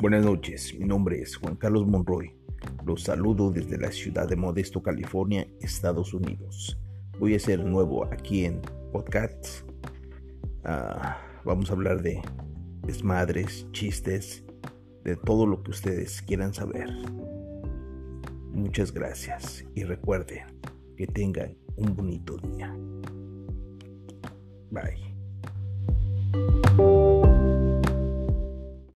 Buenas noches, mi nombre es Juan Carlos Monroy. Los saludo desde la ciudad de Modesto, California, Estados Unidos. Voy a ser nuevo aquí en podcast. Ah, vamos a hablar de desmadres, chistes, de todo lo que ustedes quieran saber. Muchas gracias y recuerden que tengan un bonito día. Bye.